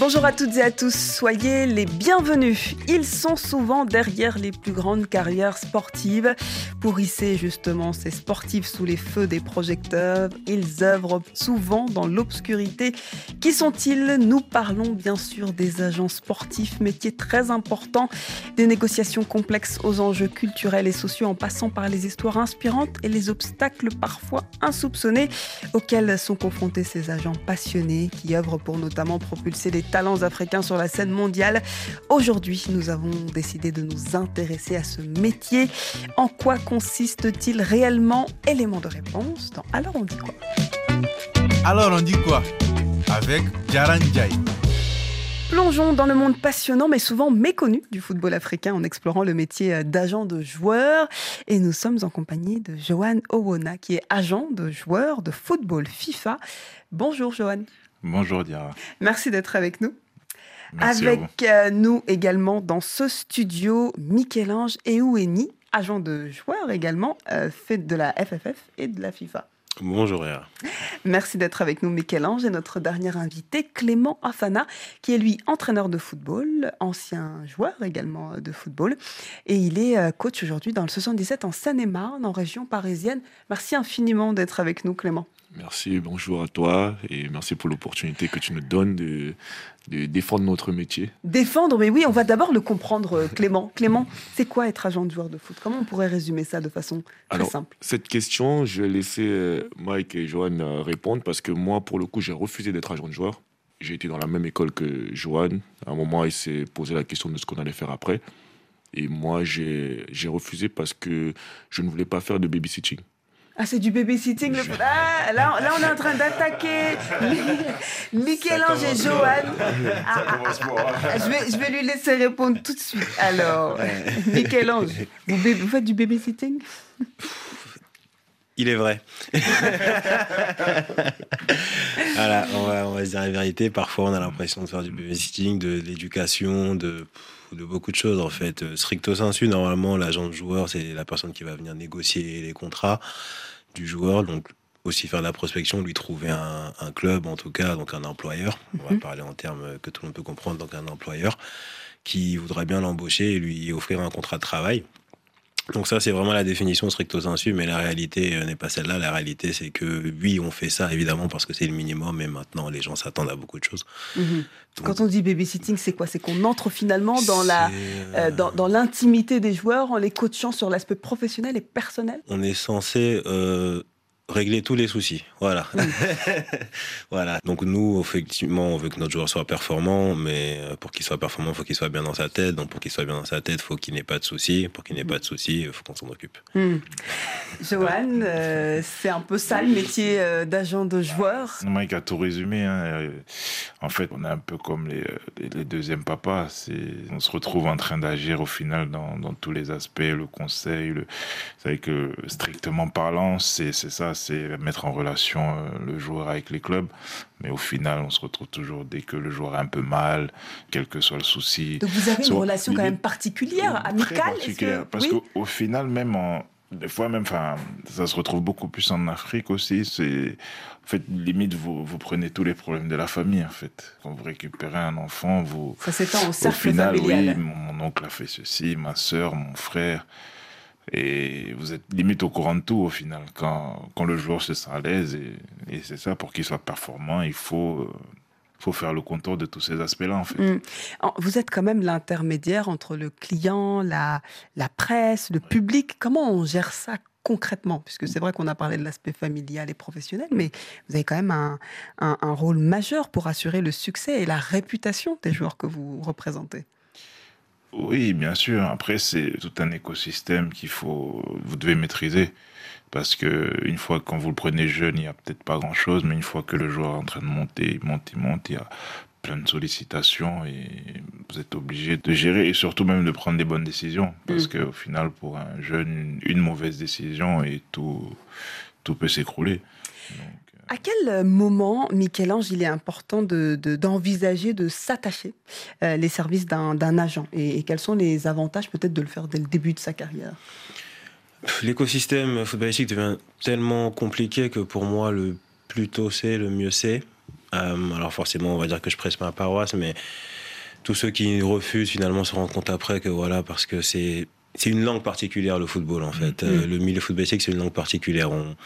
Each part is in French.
Bonjour à toutes et à tous, soyez les bienvenus. Ils sont souvent derrière les plus grandes carrières sportives. Pour hisser justement ces sportifs sous les feux des projecteurs, ils œuvrent souvent dans l'obscurité. Qui sont-ils? Nous parlons bien sûr des agents sportifs, métier très important, des négociations complexes aux enjeux culturels et sociaux en passant par les histoires inspirantes et les obstacles parfois insoupçonnés auxquels sont confrontés ces agents passionnés qui œuvrent pour notamment propulser les talents africains sur la scène mondiale. Aujourd'hui, nous avons décidé de nous intéresser à ce métier. En quoi consiste-t-il réellement? Élément de réponse dans Alors on dit quoi? Alors on dit quoi? Avec Jaran Jai. Plongeons dans le monde passionnant mais souvent méconnu du football africain en explorant le métier d'agent de joueur. Et nous sommes en compagnie de Johan Owona qui est agent de joueur de football FIFA. Bonjour Johan. Bonjour Diara. Merci d'être avec nous. Merci avec euh, nous également dans ce studio, Michel-Ange Eoueni, agent de joueur également, euh, fait de la FFF et de la FIFA. Bonjour Réa. Merci d'être avec nous Michel-Ange et notre dernier invité Clément Afana qui est lui entraîneur de football, ancien joueur également de football et il est euh, coach aujourd'hui dans le 77 en Seine-et-Marne en région parisienne. Merci infiniment d'être avec nous Clément. Merci, bonjour à toi et merci pour l'opportunité que tu nous donnes de, de, défendre notre métier. Défendre, mais oui, on va d'abord le comprendre, euh, Clément. Clément, c'est quoi être agent de joueur de foot? Comment on pourrait résumer ça de façon très Alors, simple? Cette question, je vais laisser euh, Mike et Johan euh, répondre parce que moi, pour le coup, j'ai refusé d'être agent de joueur. J'ai été dans la même école que Johan. À un moment, il s'est posé la question de ce qu'on allait faire après. Et moi, j'ai refusé parce que je ne voulais pas faire de babysitting. Ah, c'est du babysitting le. Ah, là, là, on est en train d'attaquer Michel-Ange et Johan. Ah, ah, je, vais, je vais lui laisser répondre tout de suite. Alors, Michel-Ange, vous faites du babysitting? Il est vrai. voilà, on va, on va se dire la vérité. Parfois, on a l'impression de faire du babysitting, de, de l'éducation, de, de beaucoup de choses en fait. Euh, Stricto sensu, normalement, l'agent de joueur, c'est la personne qui va venir négocier les contrats du joueur. Donc, aussi faire de la prospection, lui trouver un, un club, en tout cas, donc un employeur. On va parler en termes que tout le monde peut comprendre, donc un employeur qui voudrait bien l'embaucher et lui offrir un contrat de travail. Donc ça, c'est vraiment la définition stricto sensu, mais la réalité euh, n'est pas celle-là. La réalité, c'est que oui, on fait ça évidemment parce que c'est le minimum, mais maintenant, les gens s'attendent à beaucoup de choses. Mhm. Donc, Quand on dit babysitting, c'est quoi? C'est qu'on entre finalement dans la euh, euh, dans, dans l'intimité des joueurs en les coachant sur l'aspect professionnel et personnel? On est censé euh, régler tous les soucis. Voilà. voilà. Donc nous, effectivement, on veut que notre joueur soit performant, mais euh, pour qu'il soit performant, il faut qu'il soit bien dans sa tête. Donc pour qu'il soit bien dans sa tête, il faut qu'il n'ait pas de soucis. Pour qu'il n'ait pas de soucis, il faut qu'on s'en occupe. Hmm. Johan, euh, c'est un peu ça le métier euh, d'agent de joueur. Mike a tout résumé. hein. En fait, on est un peu comme les, les, les deuxièmes papas. C'est, on se retrouve en train d'agir au final dans, dans tous les aspects, le conseil. Le... Vous savez que strictement parlant, c'est, c'est ça, c'est mettre en relation euh, le joueur avec les clubs. Mais au final, on se retrouve toujours dès que le joueur a un peu mal, quel que soit le souci. Donc vous avez une relation quand même particulière, Très amicale. est-ce que- particulière, Parce oui qu'au final, même en, des fois même, enfin, ça se retrouve beaucoup plus en Afrique aussi. C'est, en fait, limite, vous, vous prenez tous les problèmes de la famille, en fait. Quand vous récupérez un enfant, vous, Ça s'étend au au cercle final, familial. oui, mon, mon oncle a fait ceci, ma sœur, mon frère. Et vous êtes limite au courant de tout au final. Quand, quand le joueur se sent à l'aise, et, et c'est ça, pour qu'il soit performant, il faut, euh, faut faire le contour de tous ces aspects-là, en fait. Mm. Vous êtes quand même l'intermédiaire entre le client, la, la presse, le public. Comment on gère ça concrètement? Puisque c'est vrai qu'on a parlé de l'aspect familial et professionnel, mais vous avez quand même un, un- un rôle majeur pour assurer le succès et la réputation des joueurs que vous représentez. Oui, bien sûr. Après, c'est tout un écosystème qu'il faut, vous devez maîtriser. Parce que une fois quand vous le prenez jeune, il n'y a peut-être pas grand-chose, mais une fois que le joueur est en train de monter, il monte, il monte, il y a plein de sollicitations et vous êtes obligé de gérer et surtout même de prendre des bonnes décisions. Parce Mm. qu'au final, pour un jeune, une, une mauvaise décision et tout, tout peut s'écrouler. À quel moment, Michel-Ange, il est important de- de- d'envisager de, s'attacher euh, les services d'un agent? Et, et quels sont les avantages peut-être de le faire dès le début de sa carrière? L'écosystème footballistique devient tellement compliqué que pour moi, le plus tôt c'est, le mieux c'est. Euh, alors forcément, on va dire que je presse ma paroisse, mais tous ceux qui refusent finalement se rendent compte après que voilà, parce que c'est c'est une langue particulière le football en fait. Mm. Euh, le milieu footballistique c'est une langue particulière. On-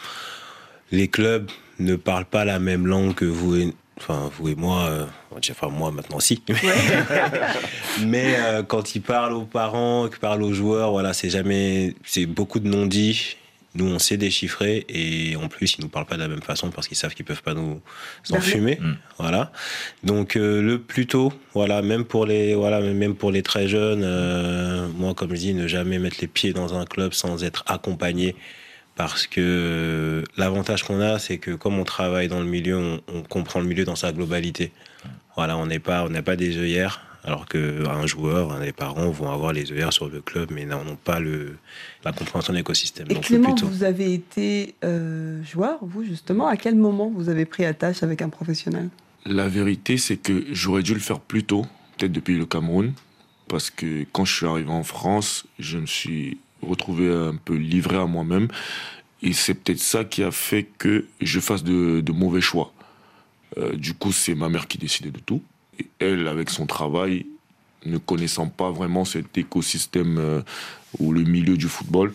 les clubs ne parlent pas la même langue que vous et enfin vous et moi. euh, enfin moi maintenant si. Mais euh, quand ils parlent aux parents, qu'ils parlent aux joueurs, voilà, c'est jamais, c'est beaucoup de non-dits. Nous, on sait déchiffrer et en plus, ils nous parlent pas de la même façon parce qu'ils savent qu'ils peuvent pas nous enfumer. Mm. Voilà. Donc euh, le plus tôt, voilà, même pour les, voilà, même pour les très jeunes, euh, moi, comme je dis, ne jamais mettre les pieds dans un club sans être accompagné. Parce que euh, l'avantage qu'on a, c'est que comme on travaille dans le milieu, on, on comprend le milieu dans sa globalité. Voilà, on n'est pas, on n'a pas des œillères, alors qu'un joueur, un des parents vont avoir les œillères sur le club, mais n'ont pas le, la compréhension de l'écosystème. Et Donc, Clément, plutôt. vous avez été euh, joueur, vous justement. À quel moment vous avez pris attache avec un professionnel? La vérité, c'est que j'aurais dû le faire plus tôt, peut-être depuis le Cameroun, parce que quand je suis arrivé en France, je me suis retrouvé un peu livré à moi-même, et c'est peut-être ça qui a fait que je fasse de, de mauvais choix. Euh, du coup, c'est ma mère qui décidait de tout, et elle, avec son travail, ne connaissant pas vraiment cet écosystème euh, ou le milieu du football,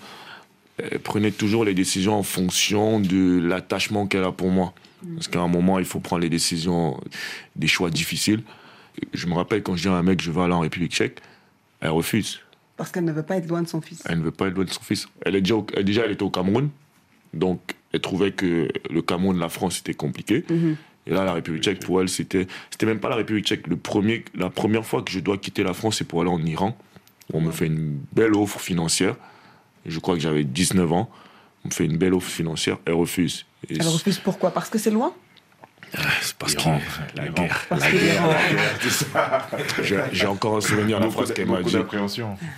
elle prenait toujours les décisions en fonction de l'attachement qu'elle a pour moi. Parce qu'à un moment, il faut prendre les décisions, des choix difficiles. Je me rappelle quand je dis à un mec, je veux aller en République tchèque, elle refuse. Parce qu'elle ne veut pas être loin de son fils. Elle ne veut pas être loin de son fils. Elle est déjà, au- elle- déjà, elle était au Cameroun. Donc, elle trouvait que le Cameroun, la France, c'était compliqué. Mhm. Et là, la République tchèque, pour elle, c'était, c'était même pas la République tchèque. Le premier, la première fois que je dois quitter la France, c'est pour aller en Iran. On me fait une belle offre financière. Je crois que j'avais 19 ans. On me fait une belle offre financière. Elle refuse. Et Elle refuse pourquoi? Parce que c'est loin? C'est parce que la guerre. Parce que l'Iran- J'ai j'ai encore un souvenir de la phrase qu'elle m'a dit.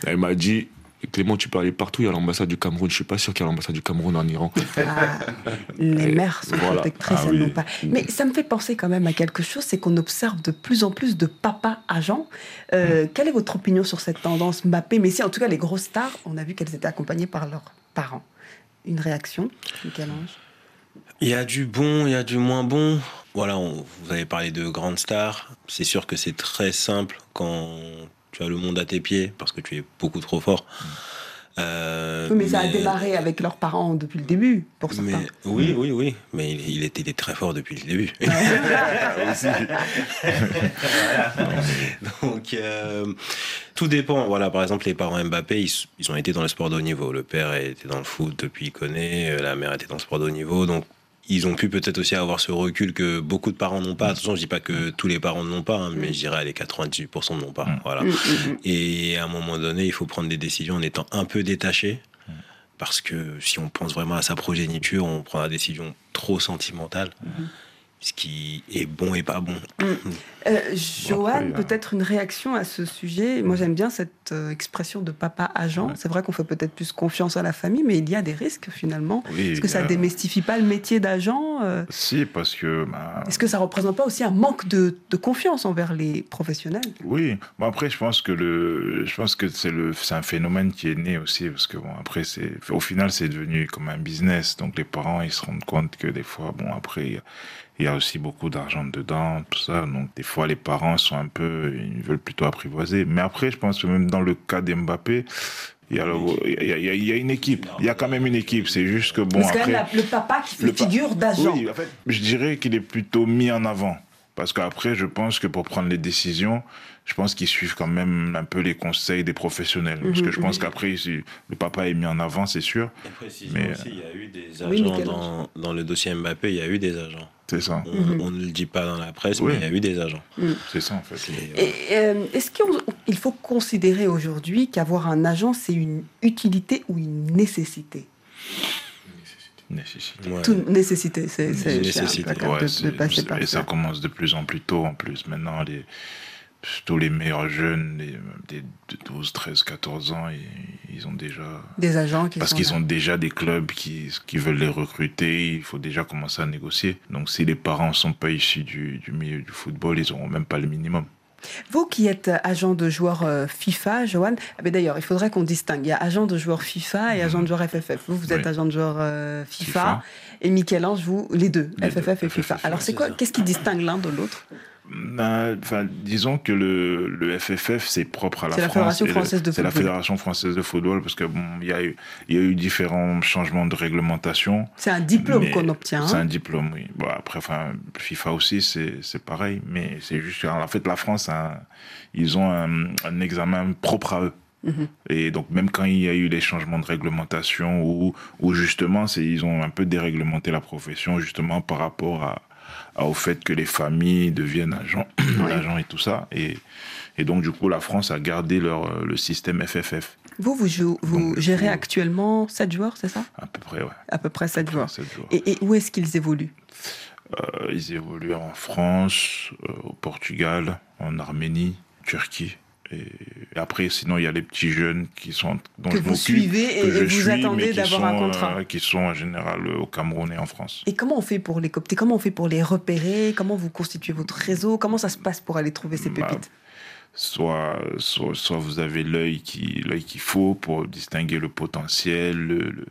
Elle m'a dit Clément, tu peux aller partout, il y a l'ambassade du Cameroun. Je suis pas sûr qu'il y a l'ambassade du Cameroun en Iran. Ah, les mères sont voilà. protectrices, Ah elles oui. n'ont pas. Mais ça me fait penser quand même à quelque chose, c'est qu'on observe de plus en plus de papas agents. Euh, Quelle est votre opinion sur cette tendance Mbappé, Messi, en tout cas les grosses stars, on a vu qu'elles étaient accompagnées par leurs parents. Une réaction, Michel-Ange? Il y a du bon, il y a du moins bon. Voilà, on- vous avez parlé de grandes stars. C'est sûr que c'est très simple quand tu as le monde à tes pieds parce que tu es beaucoup trop fort. Euh, Oui, mais ça a démarré avec leurs parents depuis le début, pour certains. mais- oui, oui, oui. Mais il, il était il très fort depuis le début. Donc, euh, tout dépend. Voilà, par exemple, les parents Mbappé, ils, ils ont été dans le sport de haut niveau. Le père était dans le foot depuis il connaît, euh, la mère était dans le sport de haut niveau. Donc, ils ont pu peut-être aussi avoir ce recul que beaucoup de parents n'ont pas. Attention, je dis pas que tous les parents n'ont pas, hein, mais je dirais les 98% n'ont pas. Mm. Voilà. Mm, mm, mm. Et à un moment donné, il faut prendre des décisions en étant un peu détaché. Parce que si on pense vraiment à sa progéniture, on prend la décision trop sentimentale. Ce qui est bon et pas bon. Euh, y a- peut-être une réaction à ce sujet. Moi, j'aime bien cette euh, expression de papa agent. Ouais. C'est vrai qu'on fait peut-être plus confiance à la famille, mais il y a des risques finalement. Oui, Est-ce que ça a- démystifie pas le métier d'agent euh, Si, parce que. bah, Est-ce que ça représente pas aussi un manque de, de confiance envers les professionnels? Oui, bon après je pense que le, je pense que c'est le, c'est un phénomène qui est né aussi parce que bon après c'est, au final c'est devenu comme un business donc les parents ils se rendent compte que des fois bon après il y a- il y a aussi beaucoup d'argent dedans tout ça donc des fois les parents sont un peu ils veulent plutôt apprivoiser mais après je pense que même dans le cas d'Mbappé il y, a le- il, y a, il y a- il y a une équipe, il y a quand même une équipe. C'est juste que bon c'est quand après. même la- le papa qui fait le figure d'agent. Oui, en fait, je dirais qu'il est plutôt mis en avant. Parce qu'après, je pense que pour prendre les décisions, je pense qu'ils suivent quand même un peu les conseils des professionnels. Parce que je pense qu'après, si le papa est mis en avant, c'est sûr. Et Mais, aussi, il y a eu des Oui, agents Michel-Ange. dans, dans le dossier Mbappé, il y a eu des agents. C'est ça. On, Mhm. on ne le dit pas dans la presse, Oui. mais il y a eu des agents. C'est ça, en fait. Et, euh, Est-ce qu'il faut considérer aujourd'hui qu'avoir un agent, c'est une utilité ou une nécessité? Nécessité. ouais. Toute nécessité, c'est nécessité. Ouais, de, de passer par et ça ça. commence de plus en plus tôt, en plus. Maintenant, les, tous les meilleurs jeunes, les, des 12, 13, 14 ans, ils, ils ont déjà... Des agents qui Parce qu'ils ont déjà des clubs qui, qui veulent les recruter, il faut déjà commencer à négocier. Donc si les parents sont pas issus du, du milieu du football, ils auront même pas le minimum. Vous qui êtes agent de joueur euh, FIFA, Johan, ah d'ailleurs, il faudrait qu'on distingue. Il y a agent de joueur FIFA et agent de joueur FFF. Vous, vous êtes Oui. agent de joueur euh, FIFA, FIFA. et Michel-Ange, vous, les deux, Les FFF deux, et FIFA. Alors, c'est quoi. Qu'est-ce qui distingue l'un de l'autre? Ben, disons que le, le FFF, c'est propre à la C'est la France. Fédération française de C'est la football. Fédération française de football parce que bon, il y a eu, il y a eu différents changements de réglementation. C'est un diplôme qu'on obtient. hein C'est un diplôme, oui. Bon, après, FIFA aussi, c'est pareil. Mais c'est juste qu'en fait, la France, un- ils ont un, un examen propre à eux. Mhm. Et donc, même quand il y a eu les changements de réglementation, où, où justement, ils ont un peu déréglementé la profession, justement, par rapport à- au fait que les familles deviennent agents, agents et tout ça. Et, et donc, du coup, la France a gardé leur, euh, le système FFF, Vous, vous, jou- vous Donc, gérez coup- actuellement 7 joueurs, c'est ça? À peu près, ouais. À peu près 7 joueurs. Sept joueurs. Et, et où est-ce qu'ils évoluent? Euh, ils évoluent en France, euh, au Portugal, en Arménie, Turquie. Et après, sinon, il y a les petits jeunes qui sont dont Que je vous suivez et, que et je vous suis, attendez d'avoir un sont, contrat. euh, qui sont en général euh, au Cameroun et en France. Et comment on fait pour les coopter? Comment on fait pour les repérer? Comment vous constituez votre réseau? Comment ça se passe pour aller trouver ces Bah, pépites? Soit, soit, soit vous avez l'œil qui l'œil qu'il faut pour distinguer le potentiel, le, le-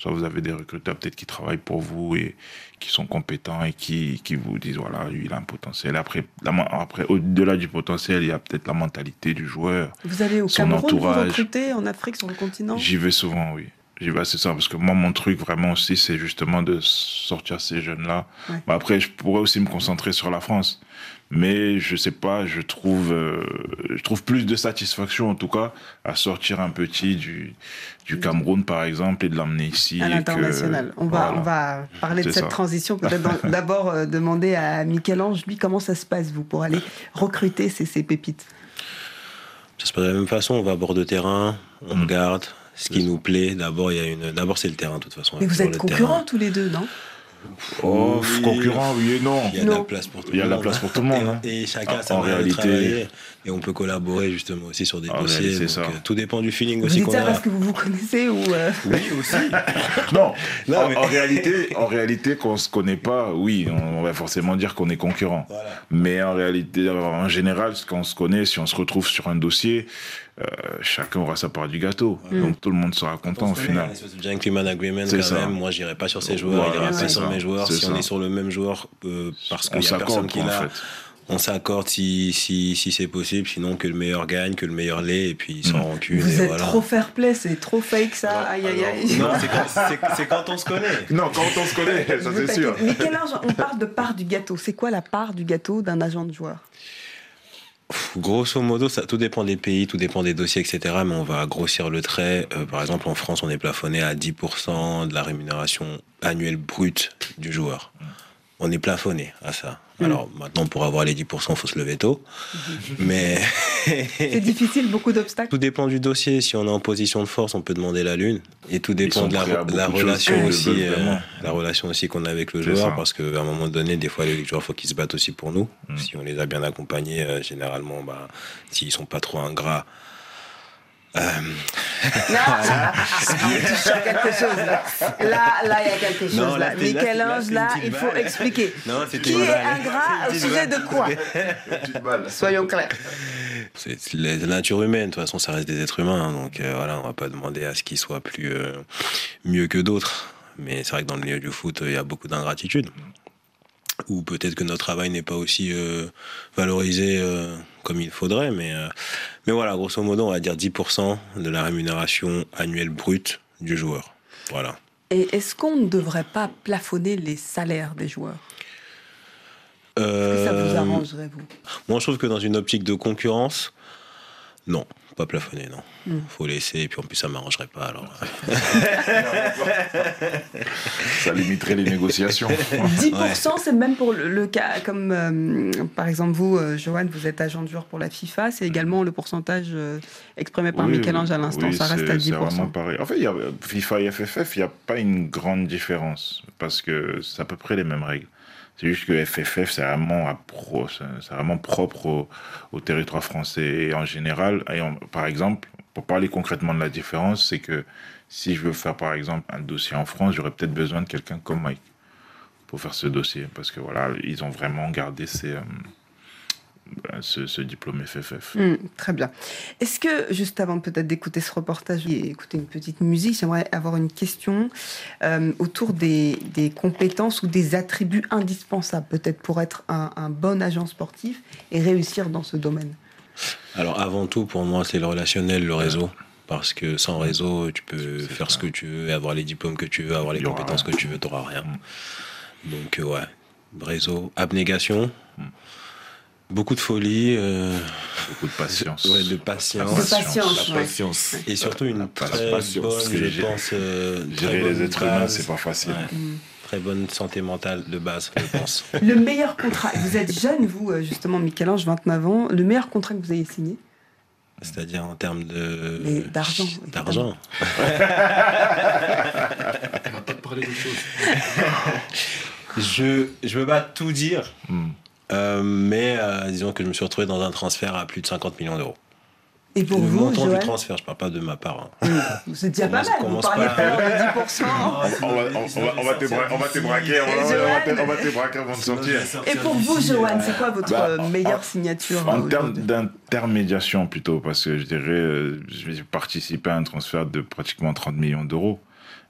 soit vous avez des recruteurs peut-être qui travaillent pour vous et qui sont compétents et qui, qui vous disent voilà lui il a un potentiel. Après, la après au-delà du potentiel, il y a peut-être la mentalité du joueur. Vous allez au son Cameroun, vous entourage. recrutez en Afrique, sur le continent? J'y vais souvent, oui. J'y vais assez souvent parce que moi, mon truc vraiment aussi, c'est justement de sortir ces jeunes-là. Ouais. Bah, après, je pourrais aussi me concentrer sur la France. Mais je sais pas, je trouve, euh, je trouve plus de satisfaction en tout cas à sortir un petit du, du Cameroun par exemple et de l'emmener ici. à l'international. On, va, voilà. on va parler de cette ça. transition. Peut-être d'abord euh, demander à Michel-Ange, lui, comment ça se passe, vous, pour aller recruter ces, ces pépites? Ça se passe de la même façon, on va à bord de terrain, on Mm. regarde ce qui nous plaît. D'abord, il y a une. D'abord, c'est le terrain, de toute façon. Mais vous êtes concurrents terrain. tous les deux, non? Oh, Oui. concurrent, oui et non. Il y a de la place pour tout Il y a le de la monde. place pour tout le monde, hein. Et, et chacun En- sa en réalité- travailler. Et on peut collaborer justement aussi sur des dossiers. donc, c'est ça. euh, tout dépend du feeling Vous aussi dites qu'on ça a. parce que vous vous connaissez ou euh, Oui, aussi. Non, Non, en, mais- en réalité, en réalité, qu'on se connaît pas, oui, on, on va forcément dire qu'on est concurrent. Voilà. Mais en réalité, en général, quand on se connaît, si on se retrouve sur un dossier, euh, chacun aura sa part du gâteau. Mm. Donc tout le monde sera content On au final. espèce de gentleman agreement C'est quand ça. même. Moi, j'irai pas sur ces joueurs, il Voilà, ira c'est pas sur joueurs. C'est Si on est sur le même joueur, euh, parce qu'il y a personne s'accorde, qui en l'a, fait. on s'accorde si, si, si c'est possible. Sinon, que le meilleur gagne, que le meilleur l'ait, et puis sans Mm. rancune. vous et êtes voilà. trop fair play, c'est trop fake ça. Alors, aïe aïe aïe. Non, c'est quand, quand on se connaît. Non, quand on se connaît, ça c'est sûr. taquine. Michel-Ange, on parle de part du gâteau. C'est quoi la part du gâteau d'un agent de joueur? Grosso modo, ça, tout dépend des pays, tout dépend des dossiers, etc. Mais on va grossir le trait. Euh, par exemple, en France, on est plafonné à 10% de la rémunération annuelle brute du joueur. On est plafonné à ça. Mm. Alors maintenant, pour avoir les 10%, il faut se lever tôt. Mais C'est difficile, beaucoup d'obstacles. tout dépend du dossier. Si on est en position de force, on peut demander la lune. Et tout dépend de la, relation aussi, euh, la relation aussi qu'on a avec le joueur, ça. parce qu'à un moment donné, des fois, les joueurs, faut qu'ils se battent aussi pour nous. Mm. Si on les a bien accompagnés, euh, généralement, bah, s'ils sont pas trop ingrats. Euh, Non, il touche à quelque chose là. Là, là, il y a quelque chose Non, là. là, là, Michel-Ange, là, là, il faut expliquer. Non, Qui une est ingrat au sujet de quoi Soyons clairs. C'est la la nature humaine, de toute façon, ça reste des êtres humains. hein, donc euh, voilà, on va pas demander à ce qu'ils soient plus euh, mieux que d'autres. Mais c'est vrai que dans le milieu du foot, il y a beaucoup d'ingratitude. Ou peut-être que notre travail n'est pas aussi euh, valorisé euh, comme il faudrait. Mais, euh, mais voilà, grosso modo, on va dire 10% de la rémunération annuelle brute du joueur. Voilà. Et est-ce qu'on ne devrait pas plafonner les salaires des joueurs? Est-ce que ça vous arrangerait, vous? Moi, je trouve que dans une optique de concurrence, non, pas plafonner, non. Mm. Faut laisser, et puis en plus, ça m'arrangerait pas. Alors, Ça limiterait les négociations. 10%, c'est même pour le, le cas, comme euh, par exemple vous, euh, Johan, vous êtes agent de joueur pour la FIFA, c'est également le pourcentage euh, exprimé par Oui, Michel-Ange à l'instant, oui, ça reste à C'est vraiment 10%. pareil. En fait, il y a, FIFA et FFF, il n'y a pas une grande différence parce que c'est à peu près les mêmes règles. C'est juste que FFF, c'est vraiment, vraiment propre au, territoire français. Et en général, et par exemple, pour parler concrètement de la différence, c'est que si je veux faire par exemple un dossier en France, j'aurais peut-être besoin de quelqu'un comme Mike pour faire ce dossier. Parce que voilà, ils ont vraiment gardé ces, euh, ce, ce diplôme FFF. Hmm, très bien. Est-ce que, juste avant peut-être d'écouter ce reportage et écouter une petite musique, j'aimerais avoir une question euh, autour des, des compétences ou des attributs indispensables, peut-être pour être un, un bon agent sportif et réussir dans ce domaine? Alors avant tout, pour moi, c'est le relationnel, le réseau. Parce que sans réseau, tu peux faire ça. ce que tu veux, avoir les diplômes que tu veux, avoir les compétences rien. que tu veux, tu n'auras rien. Donc euh, ouais, réseau, abnégation, beaucoup de folie, euh, Beaucoup de patience. ouais, de patience. De patience. La Ouais. patience. Et surtout une La très patience, bonne, je pense, euh, Gérer bonne les êtres humains, c'est pas facile. Ouais. Très bonne santé mentale de base, je pense. Le meilleur contrat, vous êtes jeune, vous, euh, justement, Michel-Ange, 29 ans, le meilleur contrat que vous ayez signé C'est-à-dire en termes de Mais d'argent, D'argent. On va pas te parler d'autre chose. Je je veux pas tout dire, Hmm. Euh, mais euh, disons que je me suis retrouvé dans un transfert à plus de 50 millions d'euros. Et pour le vous, montant du Joël transfert, je parle pas de ma part. hein. C'est déjà pas mal, vous parliez pas. à de 10%. On va, on va, on va te bra- on va te braquer, on va- te- braquer avant de sortir. Et pour vous, Johan, c'est quoi votre Bah, euh, meilleure en- signature En euh, termes d'intermédiation plutôt, parce que je dirais, euh, j'ai participé à un transfert de pratiquement 30 millions d'euros.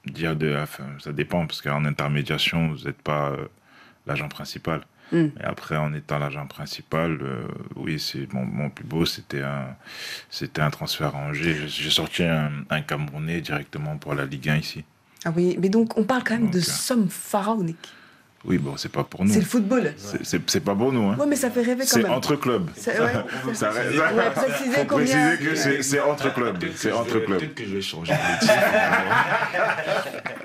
Dire de, enfin, ça dépend, parce qu'en intermédiation, vous n'êtes pas euh, l'agent principal. Mm. Et après, en étant l'agent principal, euh, oui, c'est mon, mon plus beau, c'était un, c'était un transfert à Angers. J'ai- sorti un, un Camerounais directement pour la Ligue 1 ici. Ah oui, mais donc on parle quand même de euh, sommes pharaoniques. Oui, bon, c'est pas pour nous. C'est le football. C'est- pas pour nous. Hein. Ouais, mais ça fait rêver quand C'est même. entre clubs. C'est- ouais, c'est- Ça reste- Ouais, précisez Faut combien. préciser que c'est- c'est entre clubs. C'est entre clubs. Peut-être que je vais changer de métier.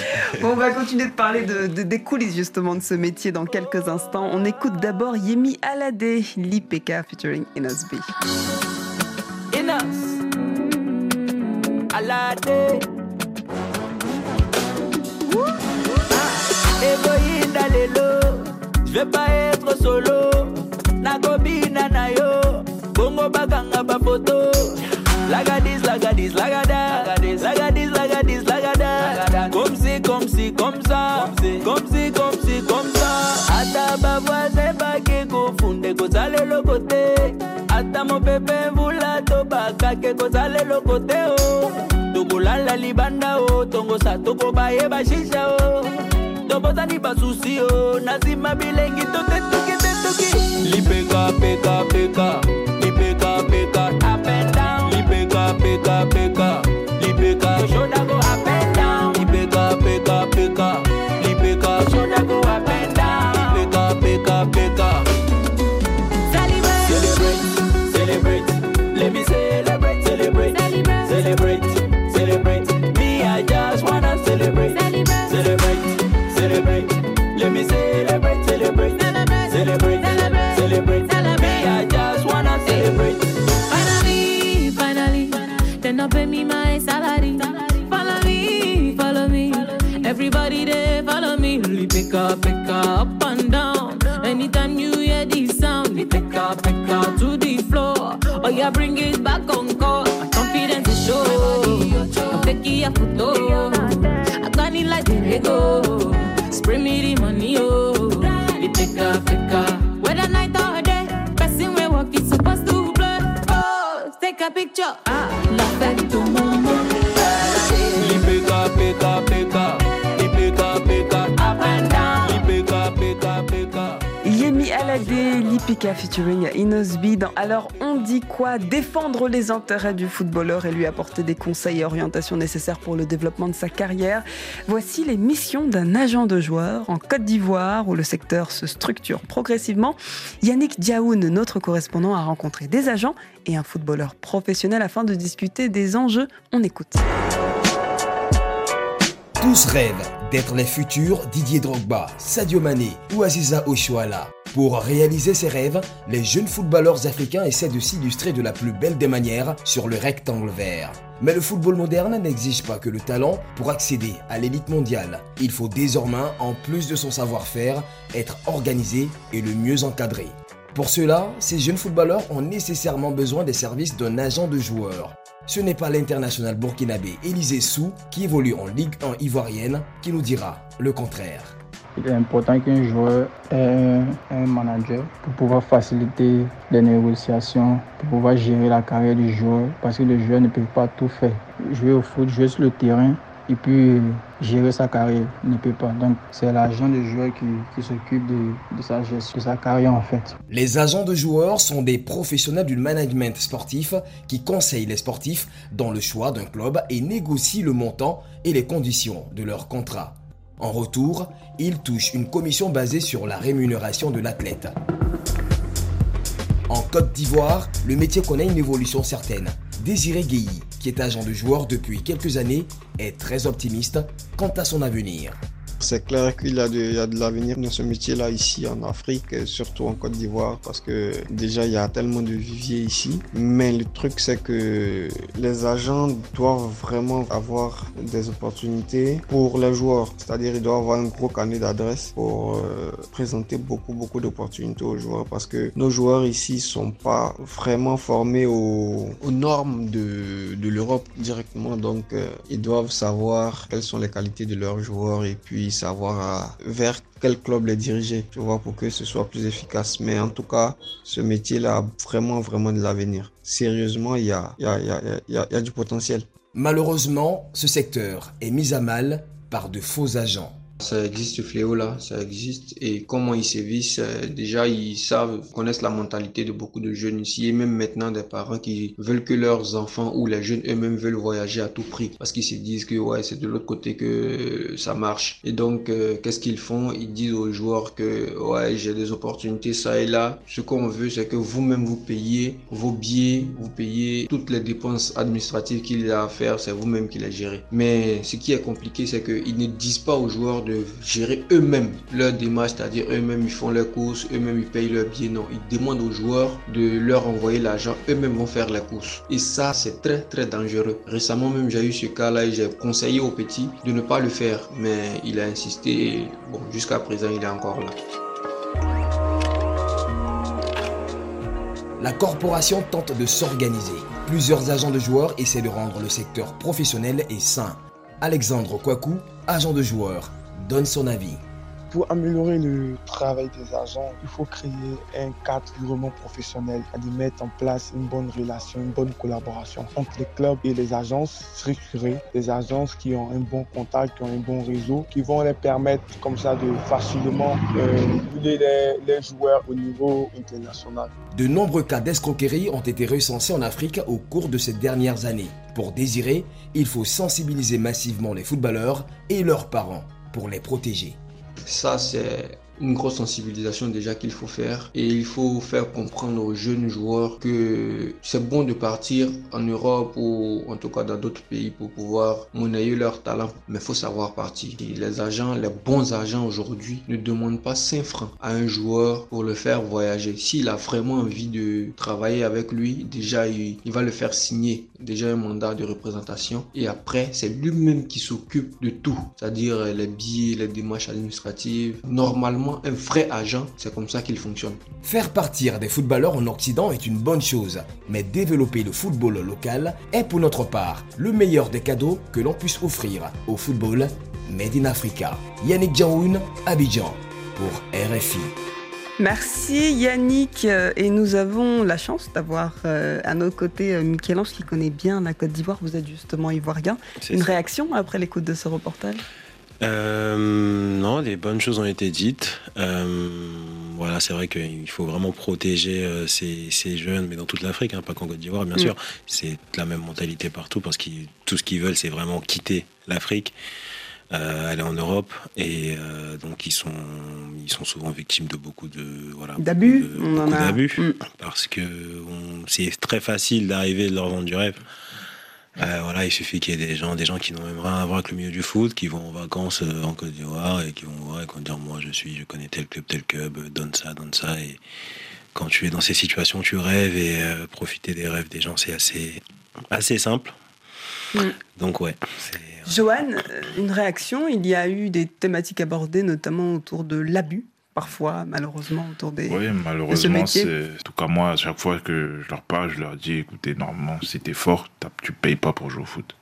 Bon, on va continuer de parler de, de- des coulisses justement de ce métier dans quelques instants. On écoute d'abord Yemi Alade, l'IPK featuring Inosby. Inas Alade Egoïna lelo Je vais pas être solo Nakobina na yo Bongo baganga ba photo Lagadis, lagadis, Lagadis, kozale lokote ata mopepe mvula tobakake kozale lokote o oh. tokolala libanda oh. o tongosa bashisha o oh. basusi o na nsima bilengi totetuki tetuki lipekapeka lipekapekapeka Everybody they follow me. Really pick up, pick up, up and down. Anytime you hear this sound, we pick up, pick up to the floor. Oh yeah, bring it back on call. My confidence is show. I'm taking a photo. I got it like the Lego. Spray me the money, oh. We pick up, pick up. Whether night or day, person we walk is supposed to play. Oh, take a picture. Ah, la fête Alade, l'IPK featuring Inosby dans Alors on dit quoi? Défendre les intérêts du footballeur et lui apporter des conseils et orientations nécessaires pour le développement de sa carrière. Voici les missions d'un agent de joueur en Côte d'Ivoire où le secteur se structure progressivement. Yannick Diaoun, notre correspondant, a rencontré des agents et un footballeur professionnel afin de discuter des enjeux. On écoute. Tous rêvent d'être les futurs Didier Drogba, Sadio Mané ou Aziza Oshuala. Pour réaliser ces rêves, les jeunes footballeurs africains essaient de s'illustrer de la plus belle des manières sur le rectangle vert. Mais le football moderne n'exige pas que le talent pour accéder à l'élite mondiale. Il faut désormais, en plus de son savoir-faire, être organisé et le mieux encadré. Pour cela, ces jeunes footballeurs ont nécessairement besoin des services d'un agent de joueur. Ce n'est pas l'international burkinabé Élisée Sou, qui évolue en Ligue 1 ivoirienne, qui nous dira le contraire. Il est important qu'un joueur ait un manager pour pouvoir faciliter les négociations, pour pouvoir gérer la carrière du joueur, parce que le joueur ne peut pas tout faire. Jouer au foot, jouer sur le terrain, et puis gérer sa carrière. Il ne peut pas. Donc c'est l'agent de joueur qui, s'occupe de, sa de sa carrière en fait. Les agents de joueurs sont des professionnels du management sportif qui conseillent les sportifs dans le choix d'un club et négocient le montant et les conditions de leur contrat. En retour, ils touchent une commission basée sur la rémunération de l'athlète. En Côte d'Ivoire, le métier connaît une évolution certaine. Désiré Guéhi, qui est agent de joueur depuis quelques années, est très optimiste quant à son avenir. C'est clair qu'il y a de, de l'avenir dans ce métier-là ici en Afrique, surtout en Côte d'Ivoire, parce que déjà il y a tellement de viviers ici. Mais le truc c'est que les agents doivent vraiment avoir des opportunités pour les joueurs. C'est-à-dire ils doivent avoir un gros carnet d'adresses pour euh, présenter beaucoup beaucoup d'opportunités aux joueurs, parce que nos joueurs ici sont pas vraiment formés aux, normes de, de l'Europe directement. Donc euh, ils doivent savoir quelles sont les qualités de leurs joueurs et puis savoir euh, vers quel club les diriger, tu vois, pour que ce soit plus efficace. Mais en tout cas, ce métier-là a vraiment, vraiment de l'avenir. Sérieusement, il y a, y, a, y, a, y, y a du potentiel. Malheureusement, ce secteur est mis à mal par de faux agents. Ça existe ce fléau-là, ça existe. Et comment ils sévissent, déjà ils savent, connaissent la mentalité de beaucoup de jeunes ici et même maintenant des parents qui veulent que leurs enfants ou les jeunes eux-mêmes veulent voyager à tout prix parce qu'ils se disent que ouais c'est de l'autre côté que ça marche. Et donc euh, qu'est-ce qu'ils font? Ils disent aux joueurs que ouais j'ai des opportunités ça et là. Ce qu'on veut c'est que vous-même vous payez vos billets, vous payez toutes les dépenses administratives qu'il a à faire, c'est vous-même qui les gérez. Mais ce qui est compliqué c'est qu'ils ne disent pas aux joueurs de gérer eux-mêmes leur démarche, c'est-à-dire eux-mêmes ils font leurs courses, eux-mêmes ils payent leurs billets. Non, ils demandent aux joueurs de leur envoyer l'argent, eux-mêmes vont faire les courses. Et ça, c'est très très dangereux. Récemment même, j'ai eu ce cas-là et j'ai conseillé au petit de ne pas le faire, mais il a insisté. Et bon, jusqu'à présent, il est encore là. La corporation tente de s'organiser. Plusieurs agents de joueurs essaient de rendre le secteur professionnel et sain. Alexandre Kwaku, agent de joueurs, donne son avis. Pour améliorer le travail des agents, il faut créer un cadre vraiment professionnel, de mettre en place une bonne relation, une bonne collaboration entre les clubs et les agences structurées, des agences qui ont un bon contact, qui ont un bon réseau, qui vont les permettre comme ça de facilement euh, les, les joueurs au niveau international. De nombreux cas d'escroquerie ont été recensés en Afrique au cours de ces dernières années. Pour désirer, il faut sensibiliser massivement les footballeurs et leurs parents pour les protéger. Ça, c'est une grosse sensibilisation déjà qu'il faut faire. Et il faut faire comprendre aux jeunes joueurs que c'est bon de partir en Europe ou en tout cas dans d'autres pays pour pouvoir monnayer leur talent. Mais faut savoir partir. Les agents les bons agents aujourd'hui ne demandent pas 5 francs à un joueur pour le faire voyager. S'il a vraiment envie de travailler avec lui déjà il, il va le faire signer déjà un mandat de représentation. Et après c'est lui-même qui s'occupe de tout. C'est-à-dire les billets les démarches administratives. Normalement un vrai agent, c'est comme ça qu'il fonctionne. Faire partir des footballeurs en Occident est une bonne chose, mais développer le football local est pour notre part le meilleur des cadeaux que l'on puisse offrir au football Made in Africa. Yannick Jaoun, Abidjan, pour RFI. Merci Yannick. Et nous avons la chance d'avoir euh, à nos côtés euh, Michel-Ange qui connaît bien la Côte d'Ivoire. Vous êtes justement ivoirien. Une ça. réaction après l'écoute de ce reportage? euh, non, des bonnes choses ont été dites. Euh, voilà, c'est vrai qu'il faut vraiment protéger euh, ces, ces, jeunes, mais dans toute l'Afrique, hein, pas qu'en Côte d'Ivoire, bien mmh. sûr. C'est la même mentalité partout parce que tout ce qu'ils veulent, c'est vraiment quitter l'Afrique, euh, aller en Europe, et euh, donc ils sont, ils sont souvent victimes de beaucoup de voilà d'abus, mmh. parce que c'est très facile d'arriver de leur vendre du rêve. Euh, voilà, il suffit qu'il y ait des gens, des gens qui n'ont même rien à voir avec le milieu du foot, qui vont en vacances euh, en Côte d'Ivoire et qui vont voir et qui vont dire moi je suis, je connais tel club, tel club, euh, donne ça, donne ça. Et quand tu es dans ces situations, tu rêves et euh, profiter des rêves des gens, c'est assez, assez simple. Mm. Donc ouais. Joanne, une réaction? Il y a eu des thématiques abordées, notamment autour de l'abus parfois, malheureusement, autour des. Oui, malheureusement, c'est. En tout cas, moi, à chaque fois que je leur parle, je leur dis écoutez, normalement, si t'es fort, tu payes pas pour jouer au foot.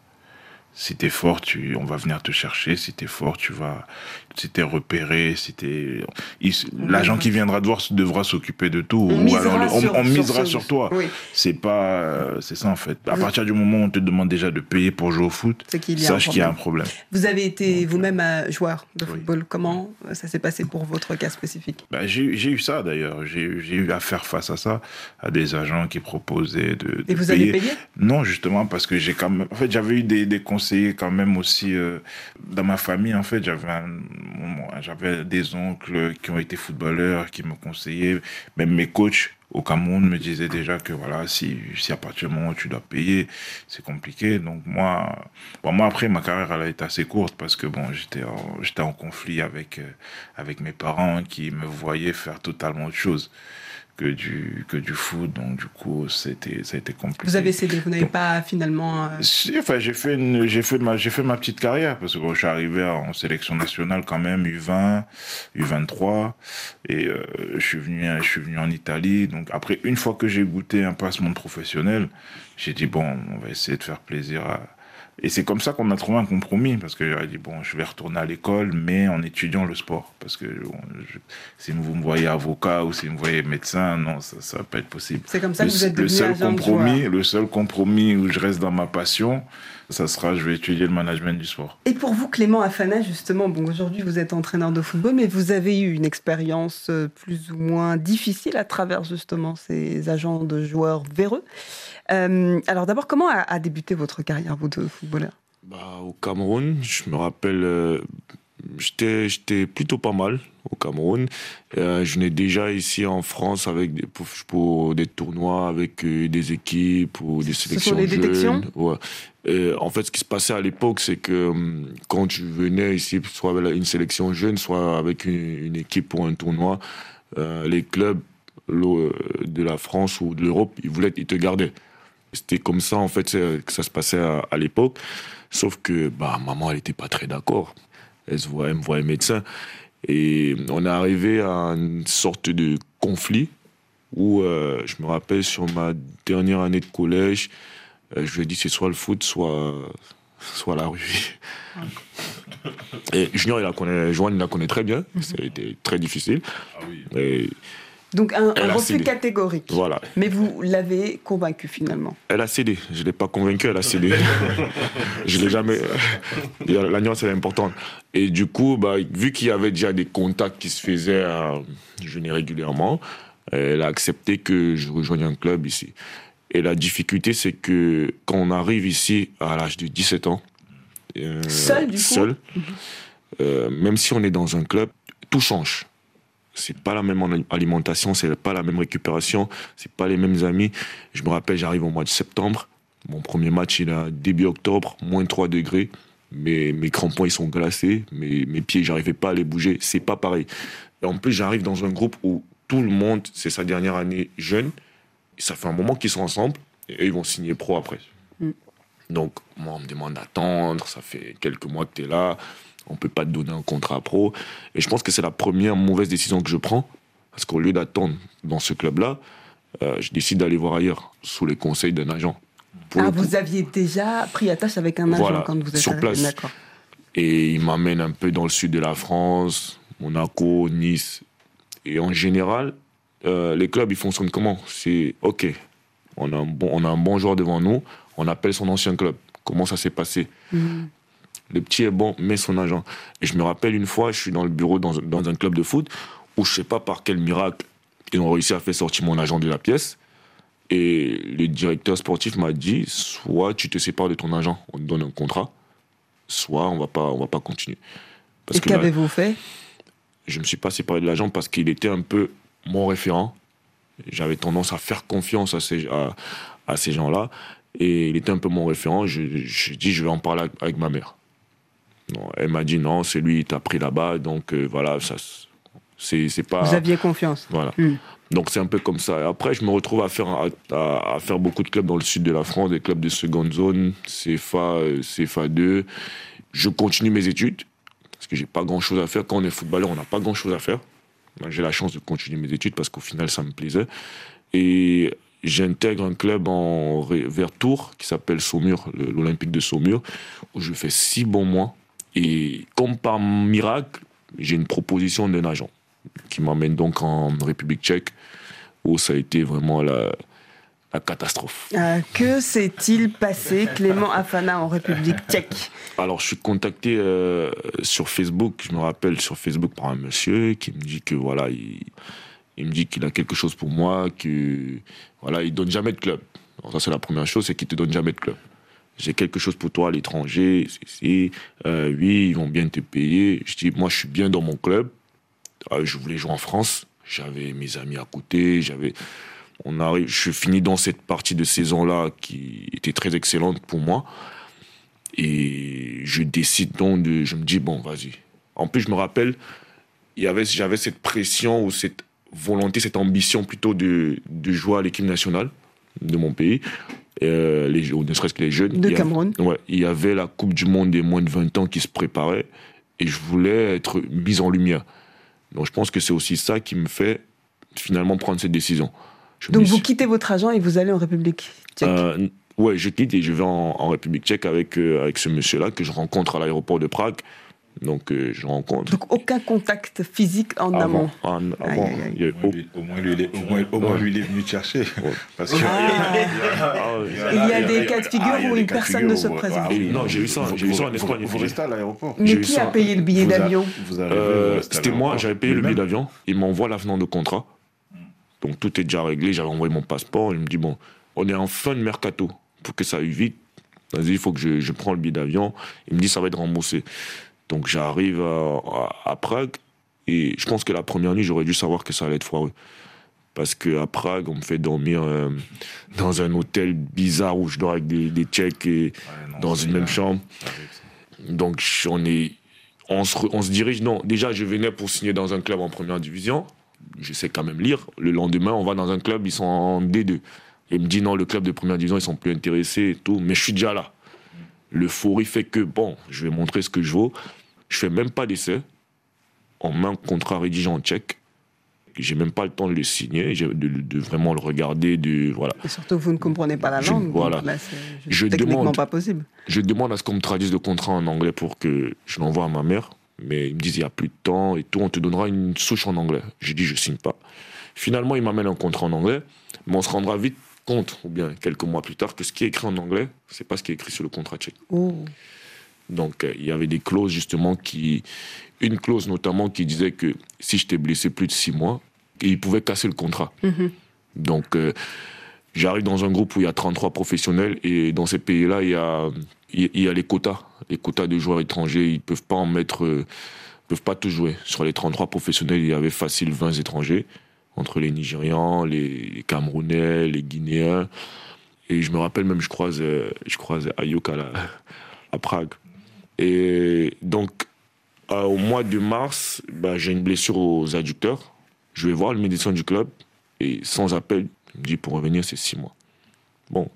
Si t'es fort, tu, on va venir te chercher. Si t'es fort, tu vas, si t'es repéré, si t'es, il- l'agent qui viendra te voir devra s'occuper de tout. On Ou alors, on, sur- on misera sur toi. Oui. C'est pas, c'est ça en fait. À Oui. partir du moment où on te demande déjà de payer pour jouer au foot, qu'il sache qu'il y a un problème. Vous avez été vous-même euh, joueur de football. Comment ça s'est passé pour votre cas spécifique? Bah, j'ai eu- j'ai eu ça d'ailleurs. J'ai eu- j'ai eu à faire face à ça, à des agents qui proposaient de. Et vous avez payé? Non, justement, parce que j'ai quand même. En fait, j'avais eu des, des conseillers quand même aussi euh, dans ma famille. En fait, j'avais j'avais des oncles qui ont été footballeurs, qui me conseillaient. Même mes coachs au Cameroun me disaient déjà que voilà, si, si à partir du moment où tu dois payer, c'est compliqué. Donc moi, bon, moi après ma carrière elle a été assez courte parce que bon, j'étais j'étais en conflit avec euh, avec mes parents qui me voyaient faire totalement autre chose que du que du foot. Donc du coup, c'était ça a été compliqué. Vous avez cédé, vous n'avez pas finalement. euh, Si, enfin, j'ai fait une, j'ai fait ma, j'ai fait ma petite carrière parce que bon, je suis arrivé en sélection nationale quand même, U20, U23, et euh, je suis venu, je suis venu en Italie. Donc après, une fois que j'ai goûté un monde professionnel, j'ai dit bon, on va essayer de faire plaisir à. Et c'est comme ça qu'on a trouvé un compromis parce que j'aurais dit bon, je vais retourner à l'école, mais en étudiant le sport parce que bon, je- si vous me voyez avocat ou si vous me voyez médecin, non, ça, ça va pas être possible. C'est comme ça Le- que vous êtes le seul de compromis, le seul compromis où je reste dans ma passion, ça sera je vais étudier le management du sport. Et pour vous, Clément Afana, justement, bon, aujourd'hui vous êtes entraîneur de football, mais vous avez eu une expérience euh, plus ou moins difficile à travers justement ces agents de joueurs véreux. Euh, alors d'abord, comment a, a débuté votre carrière, vous, de footballeur? Bah, au Cameroun, je me rappelle, euh, j'étais j'étais plutôt pas mal au Cameroun. Euh, je venais déjà ici en France avec des, pour, pour des tournois avec euh, des équipes ou des sont sélections les jeunes. Ouais. Et en fait, ce qui se passait à l'époque, c'est que hum, quand tu venais ici, soit avec une sélection jeune, soit avec une, une équipe pour un tournoi, euh, les clubs euh, de la France ou de l'Europe, ils voulaient, ils te gardaient. C'était comme ça, en fait, que ça se passait à, à l'époque. Sauf que bah, maman, elle n'était pas très d'accord. Elle, se voit, elle me voyait médecin. Et on est arrivé à une sorte de conflit où euh, je me rappelle sur ma dernière année de collège, euh, je lui ai dit c'est soit le foot, soit, soit la rue. Et Junior, il la connaît, Joanne, il la connaît très bien. Ça a été très difficile. Et Donc un, un refus cédé. catégorique. voilà. Mais vous l'avez convaincu finalement. Elle a cédé. Je ne l'ai pas convaincu, elle a cédé. je l'ai jamais. La nuance est importante. Et du coup, bah, vu qu'il y avait déjà des contacts qui se faisaient à jeûner régulièrement, elle a accepté que je rejoigne un club ici. Et la difficulté, c'est que quand on arrive ici à l'âge de 17 ans, euh, Seul, du coup seul, euh, même si on est dans un club, tout change. C'est pas la même alimentation, c'est pas la même récupération, c'est pas les mêmes amis. Je me rappelle, j'arrive au mois de septembre. Mon premier match, il est début octobre, moins 3 degrés. Mes, mes crampons, ils sont glacés. Mes, mes pieds, j'arrivais pas à les bouger. C'est pas pareil. Et en plus, j'arrive dans un groupe où tout le monde, c'est sa dernière année jeune. Ça fait un moment qu'ils sont ensemble. Et eux, ils vont signer pro après. Mm. Donc, moi, on me demande d'attendre. Ça fait quelques mois que tu es là. On peut pas te donner un contrat pro. Et je pense que c'est la première mauvaise décision que je prends. Parce qu'au lieu d'attendre dans ce club-là, euh, je décide d'aller voir ailleurs, sous les conseils d'un agent. Pour Ah, coup. vous aviez déjà pris attache avec un agent Voilà, quand vous êtes sur place. D'accord. Et il m'amène un peu dans le sud de la France, Monaco, Nice. Et en général, euh, les clubs, ils fonctionnent comment? C'est OK, on a, un bon, on a un bon joueur devant nous, on appelle son ancien club. Comment ça s'est passé? Mhm. Le petit est bon, mais son agent. Et je me rappelle une fois, je suis dans le bureau dans, un- dans un club de foot où je sais pas par quel miracle ils ont réussi à faire sortir mon agent de la pièce. Et le directeur sportif m'a dit soit tu te sépares de ton agent, on te donne un contrat, soit on va pas, on va pas continuer. Parce Et qu'avez-vous fait? je me suis pas séparé de l'agent parce qu'il était un peu mon référent. J'avais tendance à faire confiance à ces, à, à ces gens-là. Et il était un peu mon référent. Je, je dis, je vais en parler avec ma mère. Non, elle m'a dit, non, c'est lui, il t'a pris là-bas. Donc euh, voilà, ça, c'est c'est pas. Vous aviez confiance. Voilà. Hmm. Donc c'est un peu comme ça. Après, je me retrouve à faire, à, à- à faire beaucoup de clubs dans le sud de la France, des clubs de seconde zone, CFA, euh, CFA2. Je continue mes études, parce que j'ai pas grand-chose à faire. Quand on est footballeur, on n'a pas grand-chose à faire. J'ai la chance de continuer mes études parce qu'au final, ça me plaisait. Et j'intègre un club en, vers Tours qui s'appelle Saumur, l'Olympique de Saumur, où je fais six bons mois. Et comme par miracle, j'ai une proposition d'un agent qui m'emmène donc en République tchèque, où ça a été vraiment la, la catastrophe. Euh, que s'est-il passé, Clément Afana, en République tchèque? Alors, je suis contacté euh, sur Facebook, je me rappelle sur Facebook par un monsieur qui me dit que voilà, il, il me dit qu'il a quelque chose pour moi, que voilà, il donne jamais de club. Alors ça, c'est la première chose, c'est qu'il te donne jamais de club. J'ai quelque chose pour toi à l'étranger, euh, oui, ils vont bien te payer. Je dis, moi, je suis bien dans mon club. Euh, je voulais jouer en France. J'avais mes amis à côté. J'avais, on arrive, je suis fini dans cette partie de saison-là qui était très excellente pour moi. Et je décide donc de, je me dis bon, vas-y. En plus, je me rappelle, il y avait, j'avais cette pression ou cette volonté, cette ambition plutôt de jouer à l'équipe nationale de mon pays, euh, les, ou ne serait-ce que les jeunes. De Il Cameroun. Ouais, il y avait la Coupe du Monde des moins de 20 ans qui se préparait et je voulais être mis en lumière. Donc je pense que c'est aussi ça qui me fait finalement prendre cette décision. Je Donc vous quittez votre agent et vous allez en République tchèque. euh, ouais, je quitte et je vais en, en République tchèque avec, euh, avec ce monsieur-là que je rencontre à l'aéroport de Prague. Donc, euh, je rencontre. Donc aucun contact physique en amont. En- avant, aïe, aïe. il y a- Au moins, lui, au moins, lui, il est, au moins, au moins, lui, il est venu te chercher. Parce que, Ah. Il y a des cas de figure Ah, où une personne ne se où- présente. ah oui, Non, j'ai eu ça, j'ai eu ça en Espagne, Vous, restez à l'aéroport. Mais qui a payé le billet d'avion Euh, C'était moi, j'avais payé le billet d'avion. Il m'envoie l'avenant de contrat. Donc tout est déjà réglé. J'avais envoyé mon passeport. Il me dit bon, on est en fin de mercato. Pour que ça aille vite, vas-y, il faut que je, je prends le billet d'avion. Il me dit ça va être remboursé. Donc j'arrive à, à- à Prague. Et je pense que la première nuit, j'aurais dû savoir que ça allait être foireux. Parce qu'à Prague, on me fait dormir euh, dans un hôtel bizarre où je dors avec des, des Tchèques et Ouais, non, dans une même chambre. Donc on est, on se, re- on se dirige. Non, déjà je venais pour signer dans un club en première division. Je sais quand même lire. Le lendemain, on va dans un club, ils sont en D2. Et il me dit non, le club de première division, ils sont plus intéressés et tout. Mais je suis déjà là. L'euphorie fait que bon, je vais montrer ce que je vaux. Je fais même pas d'essai. On met un contrat rédigé en tchèque. J'ai même pas le temps de le signer, de, de vraiment le regarder, de voilà. Et surtout, vous ne comprenez pas la Je- langue. voilà. là, Je techniquement demande. pas possible. Je demande à ce qu'on me traduise le contrat en anglais pour que je l'envoie à ma mère. Mais ils me disent, il n'y a plus de temps et tout, on te donnera une souche en anglais. J'ai dit, je signe pas. Finalement, il m'amène un contrat en anglais, mais on se rendra vite compte, ou bien quelques mois plus tard, que ce qui est écrit en anglais, c'est pas ce qui est écrit sur le contrat tchèque. Oh. Donc, euh, il y avait des clauses, justement, qui. Une clause, notamment, qui disait que si j'étais blessé plus de six mois, il pouvait casser le contrat. Mhm. Donc, euh, j'arrive dans un groupe où il y a 33 professionnels et dans ces pays-là, il y a, il y- a les quotas. Les quotas de joueurs étrangers, ils peuvent pas en mettre, euh, peuvent pas tout jouer. Sur les 33 professionnels, il y avait facile 20 étrangers, entre les Nigérians, les, Camerounais, les Guinéens. Et je me rappelle même, je croise, je croise à, à Prague. Et donc, euh, au mois de mars, bah, j'ai une blessure aux adducteurs. Je vais voir le médecin du club et sans appel, il me dit pour revenir, c'est six mois. Bon,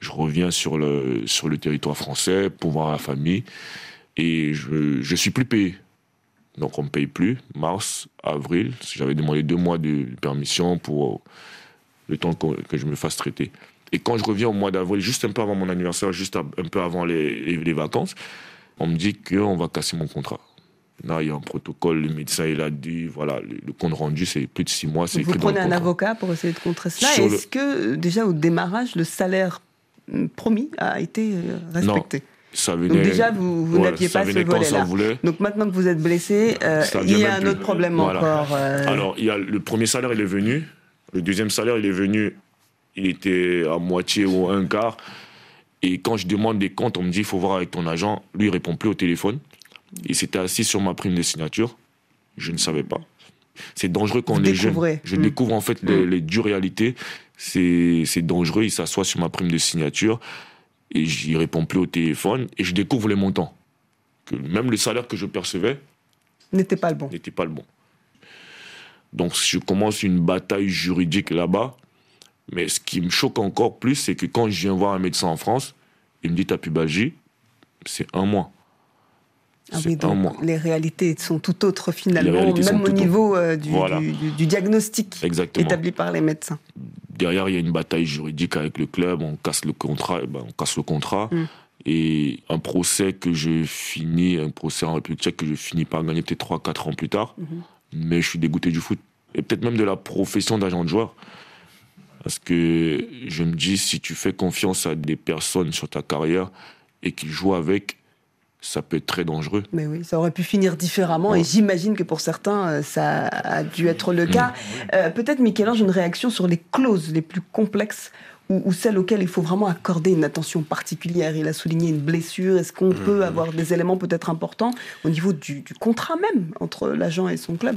je reviens sur le, sur le territoire français pour voir la famille et je je suis plus payé. Donc on me paye plus. Mars, avril, j'avais demandé deux mois de permission pour le temps que, je me fasse traiter. Et quand je reviens au mois d'avril, juste un peu avant mon anniversaire, juste un peu avant les, vacances, on me dit qu'on va casser mon contrat. Là, il y a un protocole, le médecin, il a dit, voilà, le, compte rendu, c'est plus de six mois, c'est Vous écrit dans le prenez un avocat pour essayer de contrer cela. Le- Est-ce que, euh, déjà au démarrage, le salaire hum, promis a été euh, respecté? Ça venait, Donc déjà, vous, n'aviez pas ce volet-là. Donc maintenant que vous êtes blessé, euh, il y a un plus. autre problème Voilà. encore. euh, Alors, il y a le premier salaire, il est venu. Le deuxième salaire, il est venu. Il était à moitié ou un quart. Et quand je demande des comptes, on me dit il faut voir avec ton agent. Lui, il répond plus au téléphone. Il s'était assis sur ma prime de signature. Je ne savais pas. C'est dangereux quand on est jeune. découvrez. Je Mm. découvre en fait les, les dures réalités. C'est dangereux. Il s'assoit sur ma prime de signature et j'y réponds plus au téléphone. Et je découvre les montants. Que même le salaire que je percevais, n'était pas le bon. n'était pas le bon. Donc je commence une bataille juridique là-bas. Mais ce qui me choque encore plus, c'est que quand je viens voir un médecin en France, il me dit ta pubalgie, c'est un mois. Ah oui, donc les réalités sont tout autres finalement, même au niveau euh, du, Voilà. du- du- du diagnostic Exactement. établi par les médecins. derrière, il y a une bataille juridique avec le club, on casse le contrat, eh ben, on casse le contrat. Mm. Et un procès que je finis, un procès en République tchèque que je finis par gagner peut-être 3-4 ans plus tard. Mhm. Mais je suis dégoûté du foot. Et peut-être même de la profession d'agent de joueur. Parce que je me dis, si tu fais confiance à des personnes sur ta carrière et qu'ils jouent avec, ça peut être très dangereux. Mais oui, ça aurait pu finir différemment et j'imagine que pour certains, euh, ça a dû être le cas. Euh, Peut-être, Michel-Ange, une réaction sur les clauses les plus complexes ou, ou celles auxquelles il faut vraiment accorder une attention particulière. Il a souligné une blessure. Est-ce qu'on peut avoir des éléments peut-être importants au niveau du, du contrat même entre l'agent et son club?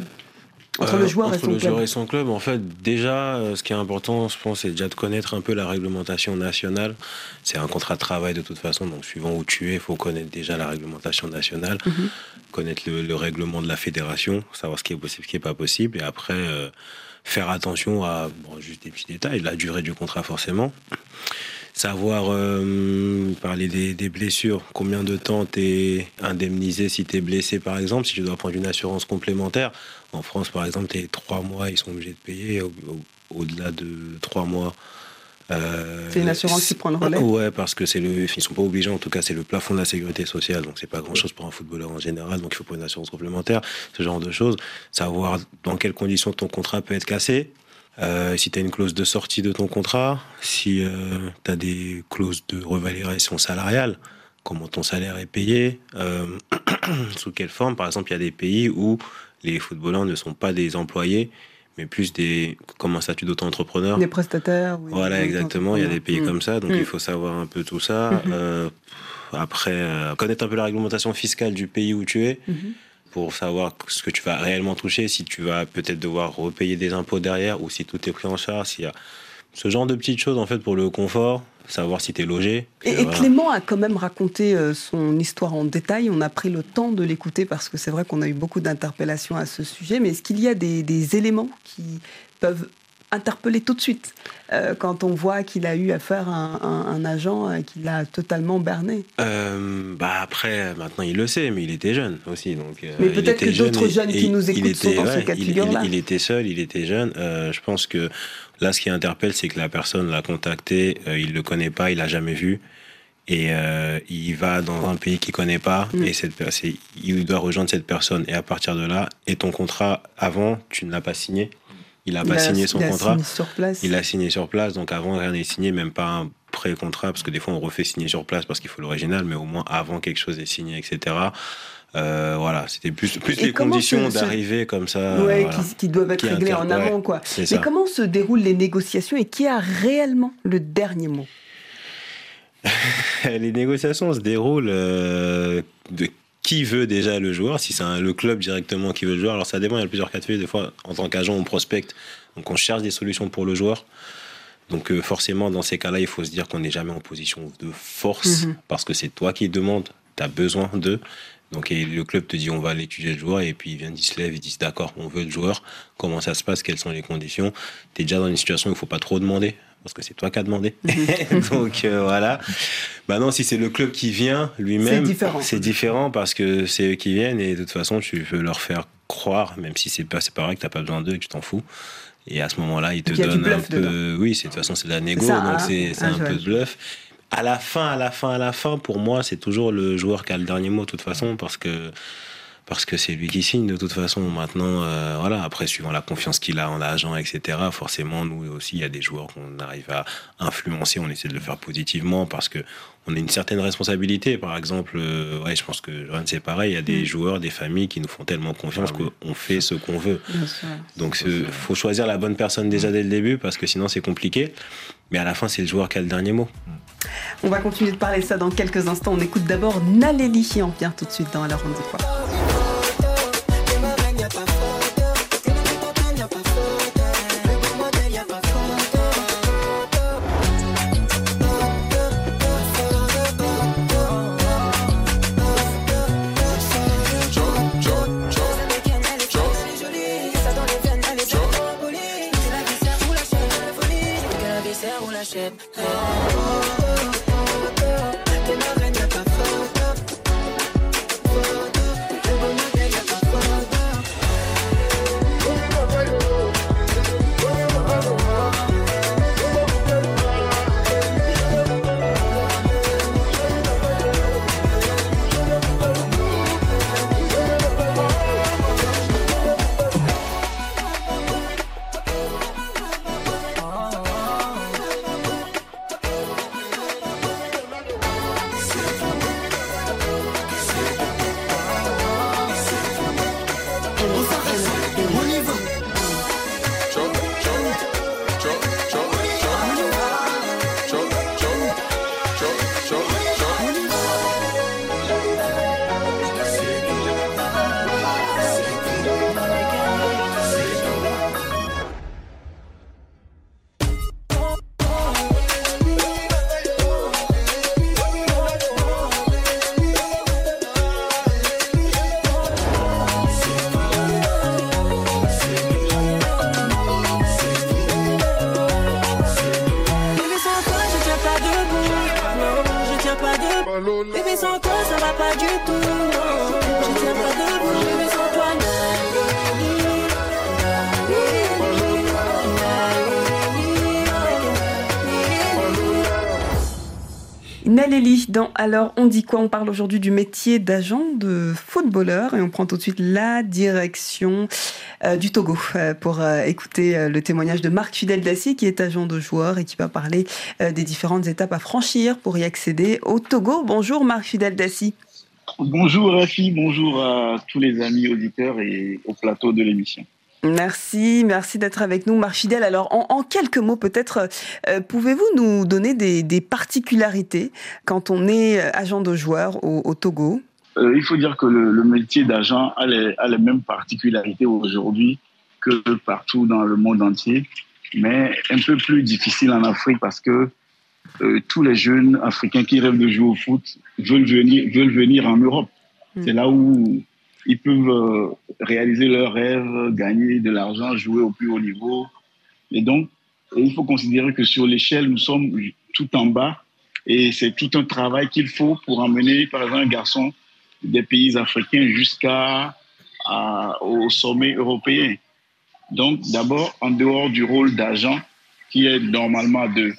Entre le Euh, joueur et entre son le club joueur et son club, en fait, déjà, euh, ce qui est important, je pense, c'est déjà de connaître un peu la réglementation nationale. C'est un contrat de travail de toute façon, donc suivant où tu es, il faut connaître déjà la réglementation nationale, Mhm. connaître le, le règlement de la fédération, savoir ce qui est possible, ce qui n'est pas possible, et après euh, faire attention à bon, juste des petits détails, la durée du contrat forcément. Savoir euh, parler des, des blessures, combien de temps tu es indemnisé si tu es blessé par exemple, si tu dois prendre une assurance complémentaire? En France par exemple, tu trois mois, ils sont obligés de payer. Au- au- Au-delà de trois mois. euh, C'est une assurance qui prend le relais? Ouais, parce que c'est le, ils sont pas obligés. En tout cas, c'est le plafond de la sécurité sociale, donc c'est pas grand-chose pour un footballeur en général. Donc il faut prendre une assurance complémentaire, ce genre de choses. Savoir dans quelles conditions ton contrat peut être cassé. Euh, si tu as une clause de sortie de ton contrat, si tu as des clauses de revalorisation salariale, comment ton salaire est payé, euh, sous quelle forme. Par exemple, il y a des pays où les footballeurs ne sont pas des employés, mais plus des comme un statut d'auto-entrepreneur. Des prestataires oui, Voilà, exactement. Il y a des pays Mm. comme ça, donc Mm. il faut savoir un peu tout ça. Mhm. Euh, après, euh, connaître un peu la réglementation fiscale du pays où tu es Mhm. Pour savoir ce que tu vas réellement toucher, si tu vas peut-être devoir repayer des impôts derrière ou si tout est pris en charge. S'il y a ce genre de petites choses en fait pour le confort, savoir si tu es logé. Et, et Voilà. Clément a quand même raconté euh, son histoire en détail. On a pris le temps de l'écouter parce que c'est vrai qu'on a eu beaucoup d'interpellations à ce sujet. Mais est-ce qu'il y a des, des éléments qui peuvent interpeller tout de suite euh, quand on voit qu'il a eu affaire à un, un- un agent euh, qui l'a totalement berné Euh, bah après, maintenant il le sait, mais il était jeune aussi. Donc, euh, Mais peut-être que d'autres jeune jeunes qui nous écoutent sont dans ce ouais, cas de il- figure-là. Il, il était seul, il était jeune. Je pense que là, ce qui interpelle, c'est que la personne l'a contacté, il le connaît pas, il l'a jamais vu. Et il va dans un pays qu'il connaît pas, Mm. et cette, il doit rejoindre cette personne. Et à partir de là, et ton contrat avant, tu ne l'as pas signé? Il n'a pas a- signé son il contrat. signé sur place. Il a signé sur place, donc avant rien n'est signé, même pas un pré-contrat, parce que des fois on refait signer sur place parce qu'il faut l'original, mais au moins avant quelque chose est signé, etc. Euh, voilà, c'était plus, plus Et les conditions ce- d'arriver comme ça. Ouais, voilà. qui, qui doivent être Qui réglées en amont. quoi. Mais ça. comment se déroulent les négociations et qui a réellement le dernier mot? Les négociations se déroulent euh, de qui veut déjà le joueur, si c'est le club directement qui veut le joueur. Alors ça dépend, il y a plusieurs cas de figure. Des fois, en tant qu'agent, on prospecte, donc on cherche des solutions pour le joueur. Donc euh, forcément, dans ces cas-là, il faut se dire qu'on n'est jamais en position de force, Mhm. parce que c'est toi qui demande, tu as besoin d'eux. Donc et le club te dit on va aller étudier le joueur et puis ils viennent, ils se lèvent, ils disent d'accord, on veut le joueur, comment ça se passe, quelles sont les conditions? Tu es déjà dans une situation où il faut pas trop demander parce que c'est toi qui as demandé. Donc euh, voilà. Maintenant si c'est le club qui vient lui-même, C'est différent. c'est différent parce que c'est eux qui viennent et de toute façon tu veux leur faire croire même si c'est pas pas vrai que t'as pas besoin d'eux et que tu t'en fous. Et à ce moment-là, ils te il donnent un peu. Oui, de toute façon c'est de la négo, ça, donc hein, c'est hein, un peu de bluff. À la fin, à la fin, à la fin, pour moi, c'est toujours le joueur qui a le dernier mot de toute façon parce que parce que c'est lui qui signe de toute façon. Maintenant, euh, voilà. Après, suivant la confiance qu'il a en l'agent, etc. Forcément, nous aussi, il y a des joueurs qu'on arrive à influencer. On essaie de le faire positivement parce que on a une certaine responsabilité. Par exemple, euh, ouais, je pense que c'est pareil. Il y a des Mm. joueurs, des familles qui nous font tellement confiance Ah oui. qu'on fait ce qu'on veut. Donc, il faut choisir la bonne personne déjà dès le début parce que sinon, c'est compliqué. Mais à la fin, c'est le joueur qui a le dernier mot. On va continuer de parler ça dans quelques instants. On écoute d'abord Naléli qui en vient tout de suite dans Alors on dit quoi? Alors on dit quoi? On parle aujourd'hui du métier d'agent de footballeur et on prend tout de suite la direction euh, du Togo euh, pour euh, écouter le témoignage de Marc Fidel Dassi qui est agent de joueur et qui va parler des différentes étapes à franchir pour y accéder au Togo. Bonjour Marc Fidel Dassi. Bonjour Rafi, bonjour à tous les amis auditeurs et au plateau de l'émission. Merci, merci d'être avec nous, Marc Fidel. Alors, en, en quelques mots, peut-être, euh, pouvez-vous nous donner des, des particularités quand on est euh, agent de joueur au, au Togo? Euh, il faut dire que le, le métier d'agent a les, a les mêmes particularités aujourd'hui que partout dans le monde entier, mais un peu plus difficile en Afrique parce que euh, tous les jeunes Africains qui rêvent de jouer au foot veulent venir, veulent venir en Europe. C'est là où ils peuvent euh, réaliser leurs rêves, gagner de l'argent, jouer au plus haut niveau. Et donc, il faut considérer que sur l'échelle, nous sommes tout en bas et c'est tout un travail qu'il faut pour emmener, par exemple, un garçon des pays africains jusqu'à au sommet européen. Donc, d'abord, en dehors du rôle d'agent, qui est normalement de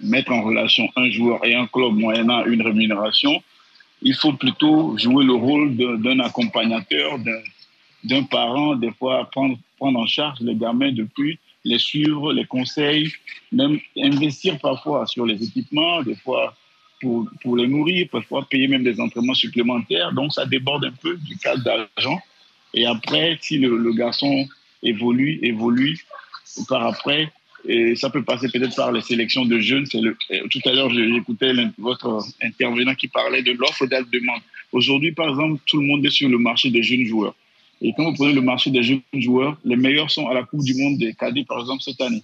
mettre en relation un joueur et un club moyennant une rémunération, il faut plutôt jouer le rôle d'un accompagnateur, d'un- parent, des fois prendre, prendre en charge les gamins depuis, les suivre, les conseils, même investir parfois sur les équipements, des fois pour, pour les nourrir, parfois payer même des entraînements supplémentaires. Donc ça déborde un peu du cadre d'argent. Et après, si le garçon évolue, évolue, par après, et ça peut passer peut-être par les sélections de jeunes. Le, tout à l'heure, j'écoutais votre intervenant qui parlait de l'offre et de la demande. Aujourd'hui, par exemple, tout le monde est sur le marché des jeunes joueurs. Et quand vous prenez le marché des jeunes joueurs, les meilleurs sont à la Coupe du Monde des cadets, par exemple, cette année.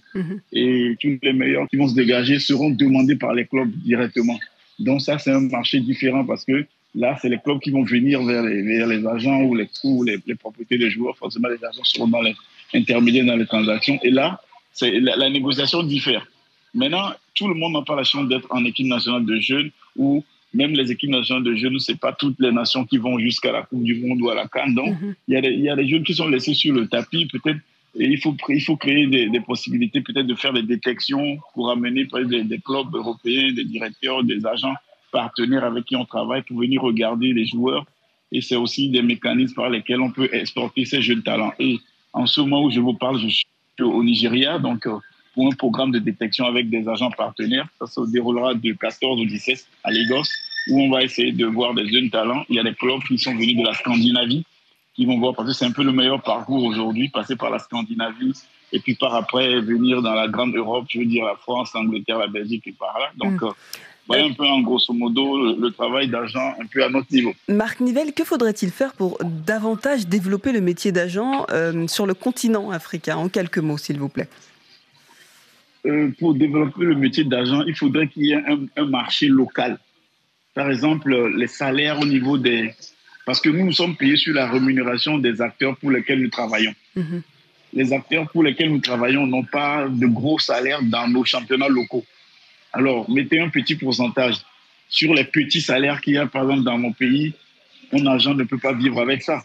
Et tous les meilleurs qui vont se dégager seront demandés par les clubs directement. Donc ça, c'est un marché différent parce que là, c'est les clubs qui vont venir vers les, vers les agents ou les, ou les, les propriétés des joueurs. Forcément, les agents seront dans les intermédiaires dans les transactions. Et là, la, la négociation diffère. Maintenant, tout le monde n'a pas la chance d'être en équipe nationale de jeunes ou même les équipes nationales de jeunes, c'est pas toutes les nations qui vont jusqu'à la Coupe du Monde ou à la Cannes. Donc, il y, a des- il y a des jeunes qui sont laissés sur le tapis. Peut-être il faut, il faut créer des, des possibilités, peut-être de faire des détections pour amener des, des clubs européens, des directeurs, des agents partenaires avec qui on travaille pour venir regarder les joueurs. Et c'est aussi des mécanismes par lesquels on peut exporter ces jeunes talents. Et en ce moment où je vous parle, je suis au Nigeria, donc euh, pour un programme de détection avec des agents partenaires. Ça se déroulera de 14 au 17 à Lagos, où on va essayer de voir des jeunes talents. Il y a des clubs qui sont venus de la Scandinavie, qui vont voir, parce que c'est un peu le meilleur parcours aujourd'hui, passer par la Scandinavie et puis par après venir dans la grande Europe, je veux dire la France, l'Angleterre, la Belgique et par là. Donc, Mm. Voilà un peu en grosso modo le, le travail d'agent un peu à notre niveau. Marc Nivelle, que faudrait-il faire pour davantage développer le métier d'agent euh, sur le continent africain En quelques mots, s'il vous plaît? Euh, pour développer le métier d'agent, il faudrait qu'il y ait un, un marché local. Par exemple, les salaires au niveau des... Parce que nous, nous sommes payés sur la rémunération des acteurs pour lesquels nous travaillons. Les acteurs pour lesquels nous travaillons n'ont pas de gros salaires dans nos championnats locaux. Alors, mettez un petit pourcentage sur les petits salaires qu'il y a, par exemple, dans mon pays. Un agent ne peut pas vivre avec ça.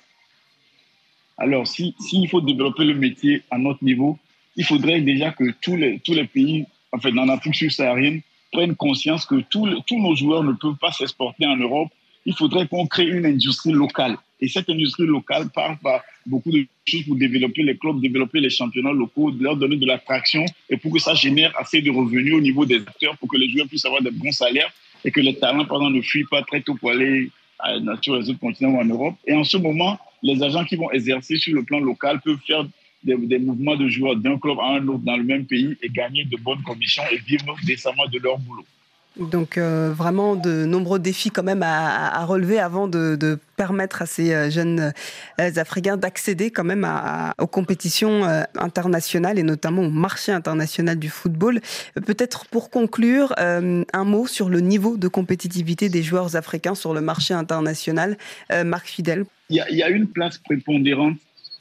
Alors, s'il si, s'il faut développer le métier à notre niveau, il faudrait déjà que tous les, pays, en fait, dans l'Afrique subsaharienne, prennent conscience que tous nos joueurs ne peuvent pas s'exporter en Europe. Il faudrait qu'on crée une industrie locale. Et cette industrie locale part par beaucoup de choses pour développer les clubs, développer les championnats locaux, leur donner de l'attraction et pour que ça génère assez de revenus au niveau des acteurs pour que les joueurs puissent avoir de bons salaires et que les talents, par exemple, ne fuient pas très tôt pour aller à- sur les autres continents ou en Europe. Et en ce moment, les agents qui vont exercer sur le plan local peuvent faire des, des mouvements de joueurs d'un club à un autre dans le même pays et gagner de bonnes commissions et vivre décemment de leur boulot. Donc euh, vraiment de nombreux défis quand même à, relever avant de, permettre à ces euh, jeunes euh, Africains d'accéder quand même aux compétitions internationales et notamment au marché international du football. Peut-être pour conclure, un mot sur le niveau de compétitivité des joueurs africains sur le marché international. Marc Fidel. Il y, a, une place prépondérante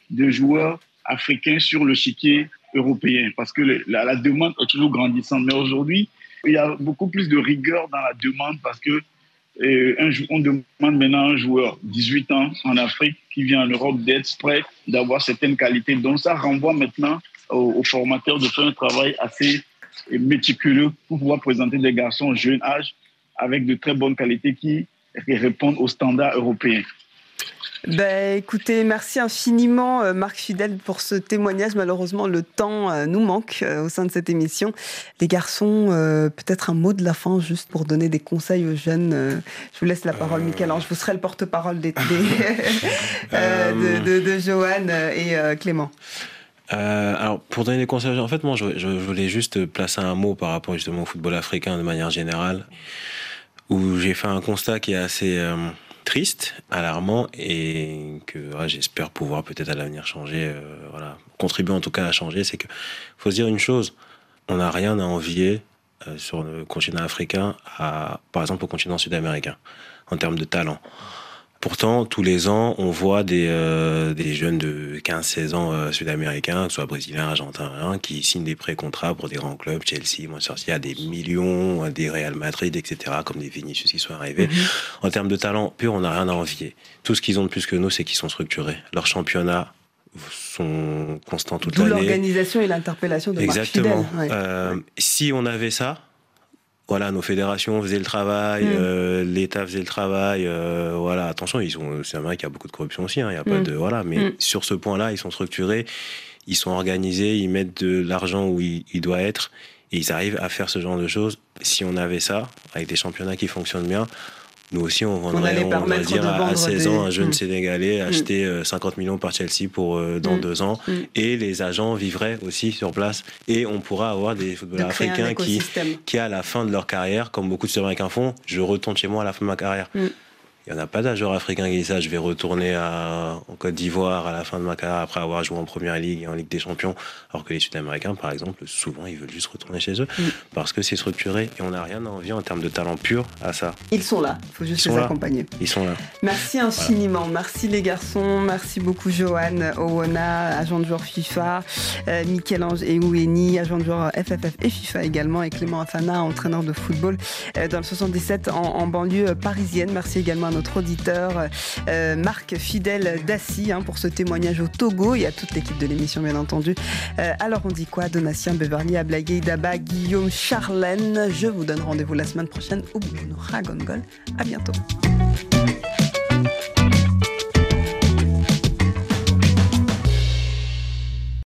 de joueurs africains sur le chiquier européen parce que la, la demande est toujours grandissante. Mais aujourd'hui, il y a beaucoup plus de rigueur dans la demande parce que Et un, on demande maintenant à un joueur 18 ans en Afrique qui vient en Europe d'être prêt, d'avoir certaines qualités. Donc ça renvoie maintenant aux, formateurs de faire un travail assez méticuleux pour pouvoir présenter des garçons au jeune âge avec de très bonnes qualités qui répondent aux standards européens. Ben, écoutez, merci infiniment euh, Marc Fidel pour ce témoignage. Malheureusement, le temps euh, nous manque euh, au sein de cette émission. Les garçons, peut-être un mot de la fin juste pour donner des conseils aux jeunes. Je vous laisse la parole, Michel-Ange. Vous serez le porte-parole des, de, de, de, Johan et Clément. alors, pour donner des conseils, en fait, moi, je, je, voulais juste placer un mot par rapport justement au football africain de manière générale, où j'ai fait un constat qui est assez triste, alarmant et que j'espère pouvoir peut-être à l'avenir changer, euh, voilà, contribuer en tout cas à changer, c'est que faut se dire une chose, on n'a rien à envier euh, sur le continent africain, par exemple au continent sud-américain, en termes de talent. Pourtant, tous les ans, on voit des, euh, des jeunes de 15-16 ans euh, sud-américains, soit brésiliens, argentins, qui signent des pré-contrats pour des grands clubs, Chelsea, Manchester, à des millions, des Real Madrid, etc., comme des Vinicius qui sont arrivés. Mhm. En termes de talent pur, on n'a rien à envier. Tout ce qu'ils ont de plus que nous, c'est qu'ils sont structurés. Leur championnat sont constants toute l'année. l'organisation et l'interpellation de Exactement. Euh, si on avait ça, voilà, nos fédérations faisaient le travail, mm. euh, l'État faisait le travail. Euh, voilà, attention, ils sont, c'est vrai qu'il y a beaucoup de corruption aussi. Hein, il y a pas mm. de voilà, mais mm. sur ce point-là, ils sont structurés, ils sont organisés, ils mettent de l'argent où il, il, doit être, et ils arrivent à faire ce genre de choses. Si on avait ça, avec des championnats qui fonctionnent bien, nous aussi, on vendrait, on, va dire, à 16 ans, un jeune mm. Sénégalais mm. acheter 50 euh, millions par Chelsea pour euh, dans mm. deux ans. Et les agents vivraient aussi sur place. Et on pourra avoir des footballeurs africains qui, qui, à la fin de leur carrière, comme beaucoup de Sud-Américains font, je retourne chez moi à la fin de ma carrière. Il n'y en a pas d'un joueur africain qui dit ça. Je vais retourner en Côte d'Ivoire à la fin de ma carrière après avoir joué en Première Ligue et en Ligue des Champions. Alors que les Sud-Américains, par exemple, souvent, ils veulent juste retourner chez eux parce que c'est structuré et on n'a rien à envier en termes de talent pur à ça. Ils sont là. Il faut juste les accompagner. Ils sont là. Merci infiniment. Merci les garçons. Merci beaucoup, Johan Owona, agent de joueur FIFA, euh, Michel-Ange Eoueni, agent de joueur FFF et FIFA également, et Clément Afana, entraîneur de football euh, dans le 77 en, en banlieue parisienne. Merci également à notre auditeur euh, Marc Fidèle Dassy hein, pour ce témoignage au Togo et à toute l'équipe de l'émission bien entendu. Euh, alors on dit quoi Donatien Beverly, Ablagué, Daba, Guillaume, Charlène? Je vous donne rendez-vous la semaine prochaine au Bruno Ragongol. À bientôt.